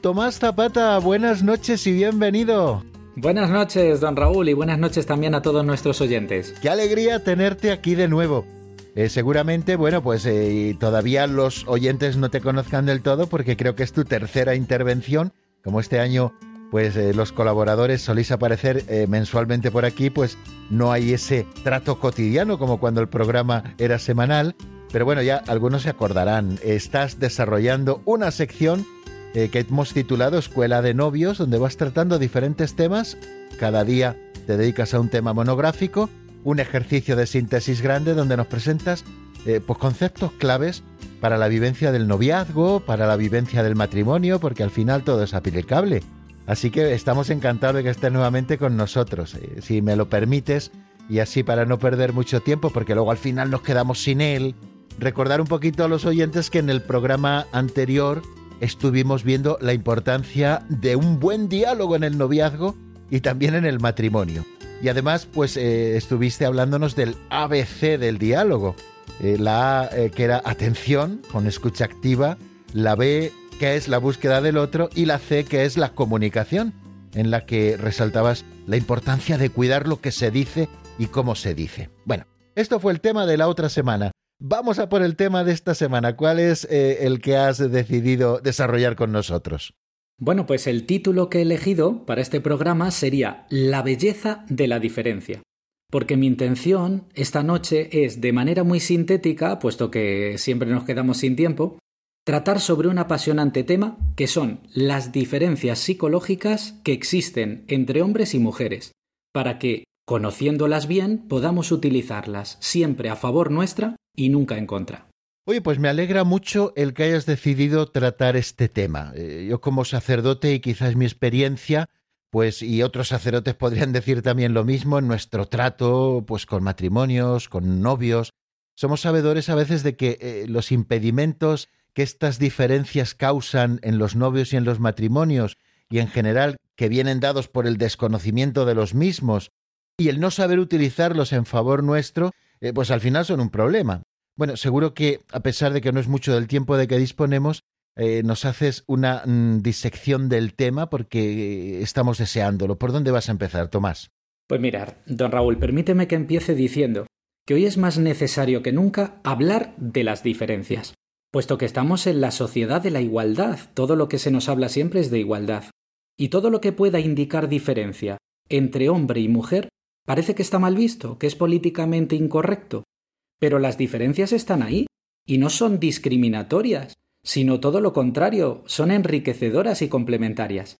Tomás Zapata, buenas noches y bienvenido. Buenas noches, don Raúl, y buenas noches también a todos nuestros oyentes. Qué alegría tenerte aquí de nuevo. Eh, seguramente, bueno, pues eh, todavía los oyentes no te conozcan del todo porque creo que es tu tercera intervención. Como este año, pues eh, los colaboradores solís aparecer mensualmente por aquí, pues no hay ese trato cotidiano como cuando el programa era semanal. Pero bueno, ya algunos se acordarán, estás desarrollando una sección eh, que hemos titulado Escuela de Novios, donde vas tratando diferentes temas. Cada día te dedicas a un tema monográfico, un ejercicio de síntesis grande donde nos presentas eh, pues conceptos claves para la vivencia del noviazgo, para la vivencia del matrimonio, porque al final todo es aplicable. Así que estamos encantados de que estés nuevamente con nosotros. Eh, si me lo permites, y así para no perder mucho tiempo, porque luego al final nos quedamos sin él, recordar un poquito a los oyentes que en el programa anterior estuvimos viendo la importancia de un buen diálogo en el noviazgo y también en el matrimonio. Y además, pues eh, estuviste hablándonos del ABC del diálogo. Eh, la A, eh, que era atención, con escucha activa, la B, que es la búsqueda del otro, y la C, que es la comunicación, en la que resaltabas la importancia de cuidar lo que se dice y cómo se dice. Bueno, esto fue el tema de la otra semana. Vamos a por el tema de esta semana. ¿Cuál es eh, el que has decidido desarrollar con nosotros? Bueno, pues el título que he elegido para este programa sería La belleza de la diferencia. Porque mi intención esta noche es, de manera muy sintética, puesto que siempre nos quedamos sin tiempo, tratar sobre un apasionante tema que son las diferencias psicológicas que existen entre hombres y mujeres, para que, conociéndolas bien, podamos utilizarlas siempre a favor nuestra y nunca en contra. Oye, pues me alegra mucho el que hayas decidido tratar este tema. Eh, yo como sacerdote y quizás mi experiencia, pues y otros sacerdotes podrían decir también lo mismo en nuestro trato, pues con matrimonios, con novios, somos sabedores a veces de que eh, los impedimentos que estas diferencias causan en los novios y en los matrimonios y en general que vienen dados por el desconocimiento de los mismos y el no saber utilizarlos en favor nuestro, eh, pues al final son un problema. Bueno, seguro que a pesar de que no es mucho del tiempo de que disponemos, eh, nos haces una mm, disección del tema porque estamos deseándolo. ¿Por dónde vas a empezar, Tomás? Pues mirar, don Raúl, permíteme que empiece diciendo que hoy es más necesario que nunca hablar de las diferencias, puesto que estamos en la sociedad de la igualdad, todo lo que se nos habla siempre es de igualdad, y todo lo que pueda indicar diferencia entre hombre y mujer Parece que está mal visto, que es políticamente incorrecto, pero las diferencias están ahí, y no son discriminatorias, sino todo lo contrario, son enriquecedoras y complementarias.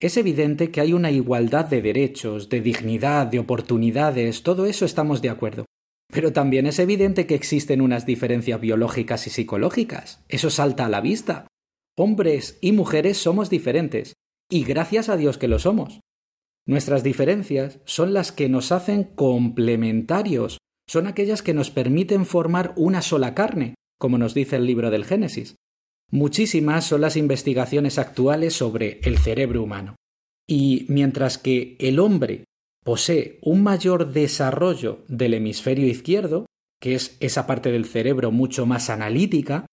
Es evidente que hay una igualdad de derechos, de dignidad, de oportunidades, todo eso estamos de acuerdo. Pero también es evidente que existen unas diferencias biológicas y psicológicas. Eso salta a la vista. Hombres y mujeres somos diferentes, y gracias a Dios que lo somos. Nuestras diferencias son las que nos hacen complementarios, son aquellas que nos permiten formar una sola carne, como nos dice el libro del Génesis. Muchísimas son las investigaciones actuales sobre el cerebro humano. Y mientras que el hombre posee un mayor desarrollo del hemisferio izquierdo, que es esa parte del cerebro mucho más analítica,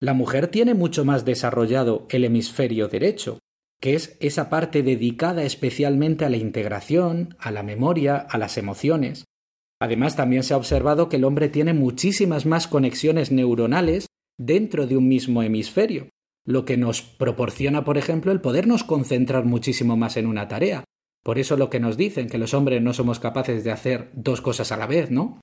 la mujer tiene mucho más desarrollado el hemisferio derecho, que es esa parte dedicada especialmente a la integración, a la memoria, a las emociones. Además, también se ha observado que el hombre tiene muchísimas más conexiones neuronales dentro de un mismo hemisferio, lo que nos proporciona, por ejemplo, el podernos concentrar muchísimo más en una tarea. Por eso lo que nos dicen que los hombres no somos capaces de hacer dos cosas a la vez, ¿no?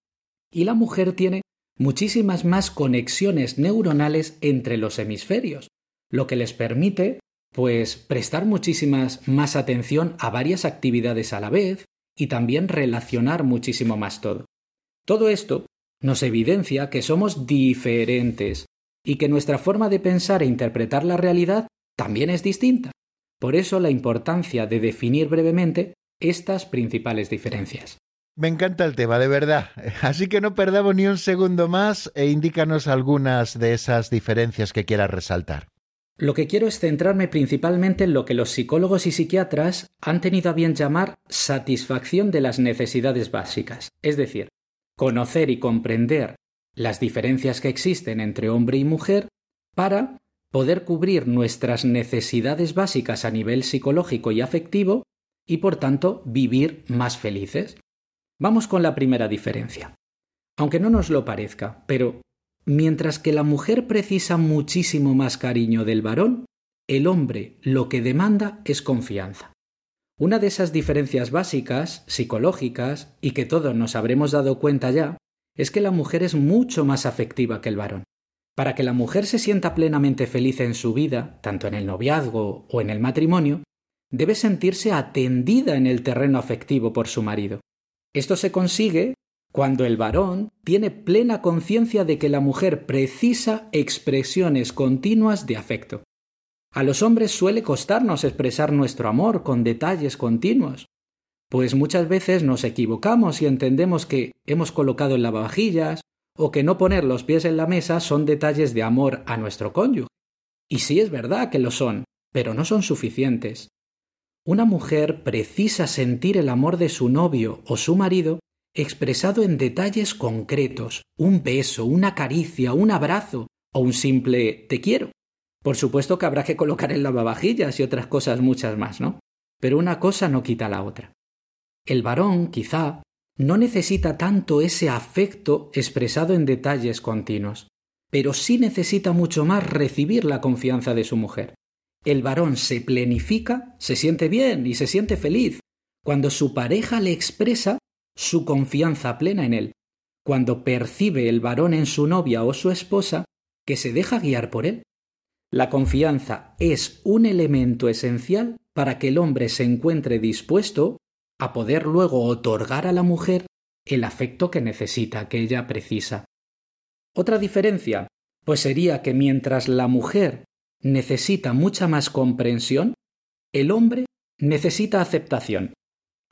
Y la mujer tiene muchísimas más conexiones neuronales entre los hemisferios, lo que les permite pues prestar muchísimas más atención a varias actividades a la vez y también relacionar muchísimo más todo. Todo esto nos evidencia que somos diferentes y que nuestra forma de pensar e interpretar la realidad también es distinta. Por eso la importancia de definir brevemente estas principales diferencias. Me encanta el tema, de verdad. Así que no perdamos ni un segundo más e indícanos algunas de esas diferencias que quieras resaltar. Lo que quiero es centrarme principalmente en lo que los psicólogos y psiquiatras han tenido a bien llamar satisfacción de las necesidades básicas, es decir, conocer y comprender las diferencias que existen entre hombre y mujer para poder cubrir nuestras necesidades básicas a nivel psicológico y afectivo y por tanto vivir más felices. Vamos con la primera diferencia. Aunque no nos lo parezca, pero mientras que la mujer precisa muchísimo más cariño del varón, el hombre lo que demanda es confianza. Una de esas diferencias básicas, psicológicas, y que todos nos habremos dado cuenta ya, es que la mujer es mucho más afectiva que el varón. Para que la mujer se sienta plenamente feliz en su vida, tanto en el noviazgo o en el matrimonio, debe sentirse atendida en el terreno afectivo por su marido. Esto se consigue cuando el varón tiene plena conciencia de que la mujer precisa expresiones continuas de afecto. A los hombres suele costarnos expresar nuestro amor con detalles continuos, pues muchas veces nos equivocamos y entendemos que hemos colocado en lavavajillas o que no poner los pies en la mesa son detalles de amor a nuestro cónyuge. Y sí es verdad que lo son, pero no son suficientes. Una mujer precisa sentir el amor de su novio o su marido expresado en detalles concretos, un beso, una caricia, un abrazo o un simple te quiero. Por supuesto que habrá que colocar en lavavajillas y otras cosas muchas más, ¿no? Pero una cosa no quita la otra. El varón, quizá, no necesita tanto ese afecto expresado en detalles continuos, pero sí necesita mucho más recibir la confianza de su mujer. El varón se plenifica, se siente bien y se siente feliz cuando su pareja le expresa su confianza plena en él, cuando percibe el varón en su novia o su esposa que se deja guiar por él. La confianza es un elemento esencial para que el hombre se encuentre dispuesto a poder luego otorgar a la mujer el afecto que necesita, que ella precisa. Otra diferencia, pues sería que mientras la mujer necesita mucha más comprensión, el hombre necesita aceptación.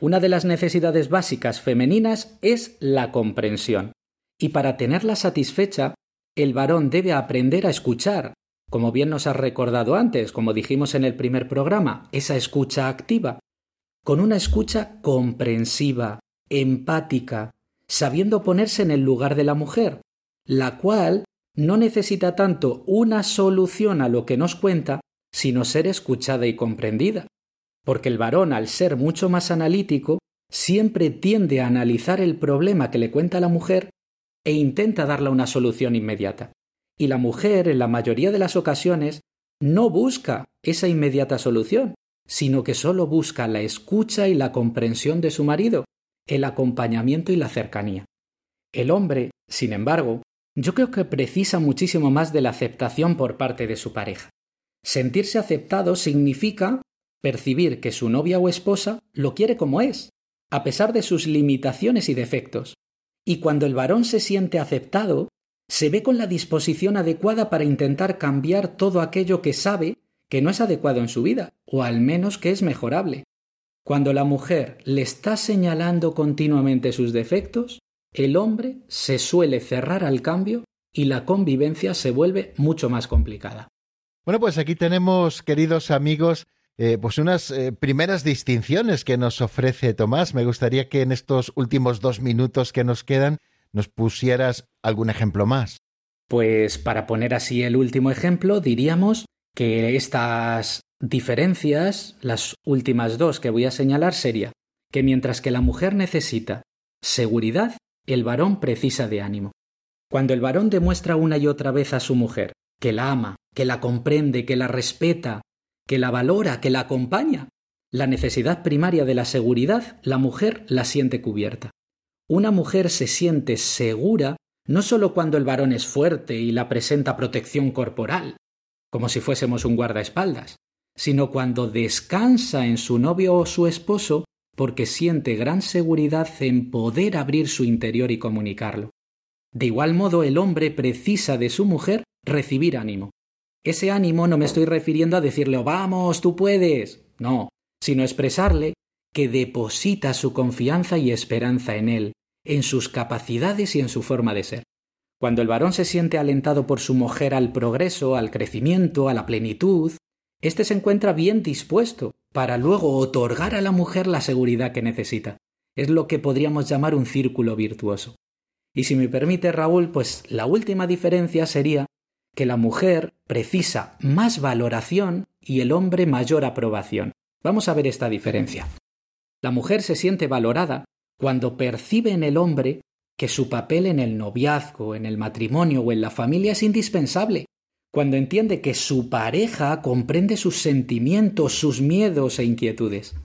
Una de las necesidades básicas femeninas es la comprensión, y para tenerla satisfecha, el varón debe aprender a escuchar, como bien nos has recordado antes, como dijimos en el primer programa, esa escucha activa, con una escucha comprensiva, empática, sabiendo ponerse en el lugar de la mujer, la cual no necesita tanto una solución a lo que nos cuenta, sino ser escuchada y comprendida. Porque el varón, al ser mucho más analítico, siempre tiende a analizar el problema que le cuenta la mujer e intenta darle una solución inmediata. Y la mujer, en la mayoría de las ocasiones, no busca esa inmediata solución, sino que solo busca la escucha y la comprensión de su marido, el acompañamiento y la cercanía. El hombre, sin embargo, yo creo que precisa muchísimo más de la aceptación por parte de su pareja. Sentirse aceptado significa percibir que su novia o esposa lo quiere como es, a pesar de sus limitaciones y defectos. Y cuando el varón se siente aceptado, se ve con la disposición adecuada para intentar cambiar todo aquello que sabe que no es adecuado en su vida, o al menos que es mejorable. Cuando la mujer le está señalando continuamente sus defectos, el hombre se suele cerrar al cambio y la convivencia se vuelve mucho más complicada. Bueno, pues aquí tenemos, queridos amigos, eh, pues unas eh, primeras distinciones que nos ofrece Tomás. Me gustaría que en estos últimos dos minutos que nos quedan nos pusieras algún ejemplo más. Pues para poner así el último ejemplo, diríamos que estas diferencias, las últimas dos que voy a señalar, sería que mientras que la mujer necesita seguridad, el varón precisa de ánimo. Cuando el varón demuestra una y otra vez a su mujer que la ama, que la comprende, que la respeta, que la valora, que la acompaña, la necesidad primaria de la seguridad, la mujer la siente cubierta. Una mujer se siente segura no solo cuando el varón es fuerte y la presenta protección corporal, como si fuésemos un guardaespaldas, sino cuando descansa en su novio o su esposo porque siente gran seguridad en poder abrir su interior y comunicarlo. De igual modo, el hombre precisa de su mujer recibir ánimo. Ese ánimo no me estoy refiriendo a decirle oh, vamos, tú puedes, no, sino expresarle que deposita su confianza y esperanza en él, en sus capacidades y en su forma de ser. Cuando el varón se siente alentado por su mujer al progreso, al crecimiento, a la plenitud, éste se encuentra bien dispuesto para luego otorgar a la mujer la seguridad que necesita. Es lo que podríamos llamar un círculo virtuoso. Y si me permite, Raúl, pues la última diferencia sería que la mujer precisa más valoración y el hombre mayor aprobación. Vamos a ver esta diferencia. La mujer se siente valorada cuando percibe en el hombre que su papel en el noviazgo, en el matrimonio o en la familia es indispensable, cuando entiende que su pareja comprende sus sentimientos, sus miedos e inquietudes,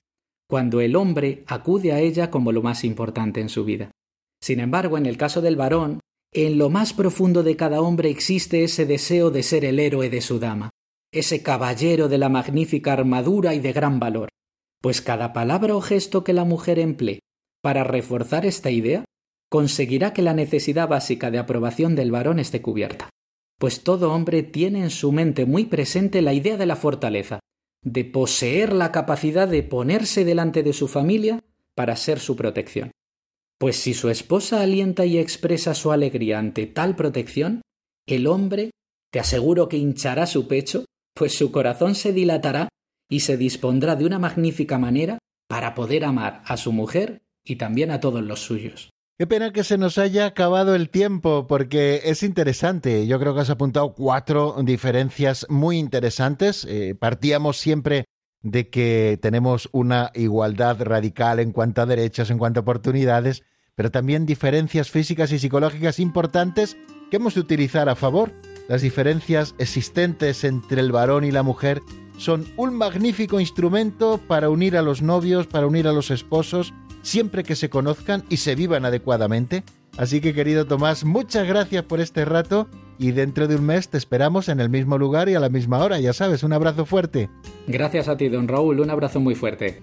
cuando el hombre acude a ella como lo más importante en su vida. Sin embargo, en el caso del varón, en lo más profundo de cada hombre existe ese deseo de ser el héroe de su dama, ese caballero de la magnífica armadura y de gran valor, pues cada palabra o gesto que la mujer emplee para reforzar esta idea conseguirá que la necesidad básica de aprobación del varón esté cubierta, pues todo hombre tiene en su mente muy presente la idea de la fortaleza, de poseer la capacidad de ponerse delante de su familia para ser su protección. Pues si su esposa alienta y expresa su alegría ante tal protección, el hombre, te aseguro que hinchará su pecho, pues su corazón se dilatará y se dispondrá de una magnífica manera para poder amar a su mujer y también a todos los suyos. Qué pena que se nos haya acabado el tiempo porque es interesante. Yo creo que has apuntado cuatro diferencias muy interesantes. Eh, partíamos siempre de que tenemos una igualdad radical en cuanto a derechos, en cuanto a oportunidades, pero también diferencias físicas y psicológicas importantes que hemos de utilizar a favor. Las diferencias existentes entre el varón y la mujer son un magnífico instrumento para unir a los novios, para unir a los esposos, siempre que se conozcan y se vivan adecuadamente. Así que querido Tomás, muchas gracias por este rato y dentro de un mes te esperamos en el mismo lugar y a la misma hora, ya sabes, un abrazo fuerte. Gracias a ti, don Raúl, un abrazo muy fuerte.